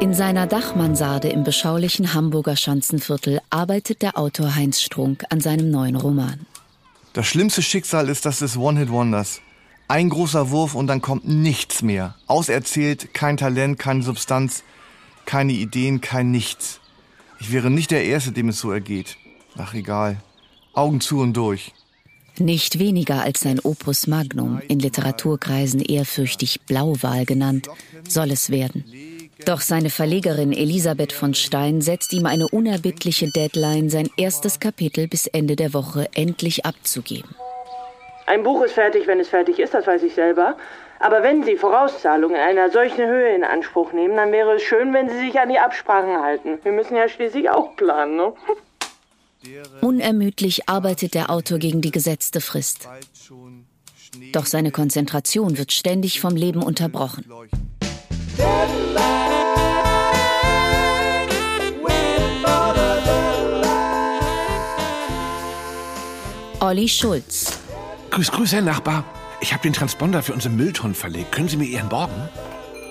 In seiner Dachmansarde im beschaulichen Hamburger Schanzenviertel arbeitet der Autor Heinz Strunk an seinem neuen Roman. Das schlimmste Schicksal ist das des One-Hit-Wonders. Ein großer Wurf und dann kommt nichts mehr. Auserzählt, kein Talent, keine Substanz, keine Ideen, kein Nichts. Ich wäre nicht der Erste, dem es so ergeht. Ach egal. Augen zu und durch. Nicht weniger als sein Opus Magnum, in Literaturkreisen ehrfürchtig Blauwal genannt, soll es werden. Doch seine Verlegerin Elisabeth von Stein setzt ihm eine unerbittliche Deadline, sein erstes Kapitel bis Ende der Woche endlich abzugeben. Ein Buch ist fertig, wenn es fertig ist, das weiß ich selber. Aber wenn Sie Vorauszahlungen in einer solchen Höhe in Anspruch nehmen, dann wäre es schön, wenn Sie sich an die Absprachen halten. Wir müssen ja schließlich auch planen, ne? Unermüdlich arbeitet der Autor gegen die gesetzte Frist. Doch seine Konzentration wird ständig vom Leben unterbrochen. Olli Schulz. Grüß, grüß, Herr Nachbar. Ich habe den Transponder für unsere Mülltonnen verlegt. Können Sie mir Ihren borgen?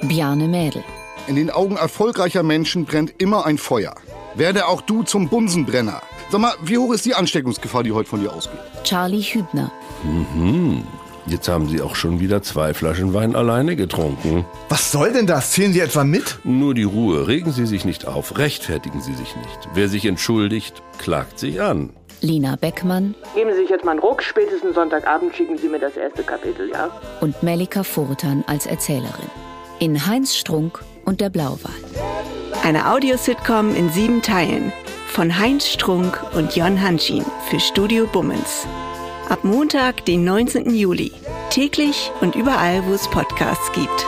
Bjarne Mädel. In den Augen erfolgreicher Menschen brennt immer ein Feuer. Werde auch du zum Bunsenbrenner. Sag mal, wie hoch ist die Ansteckungsgefahr, die heute von dir ausgeht? Charlie Hübner. Mhm. Jetzt haben Sie auch schon wieder zwei Flaschen Wein alleine getrunken. Was soll denn das? Zählen Sie etwa mit? Nur die Ruhe. Regen Sie sich nicht auf. Rechtfertigen Sie sich nicht. Wer sich entschuldigt, klagt sich an. Lina Beckmann. Geben Sie sich jetzt mal einen Ruck. Spätestens Sonntagabend schicken Sie mir das erste Kapitel, ja? Und Melika Furtan als Erzählerin. In Heinz Strunk und der Blauwal. Eine Audiositcom in sieben Teilen. Von Heinz Strunk und Jon Hanschin für Studio Bummens. Ab Montag, den 19. Juli. Täglich und überall, wo es Podcasts gibt.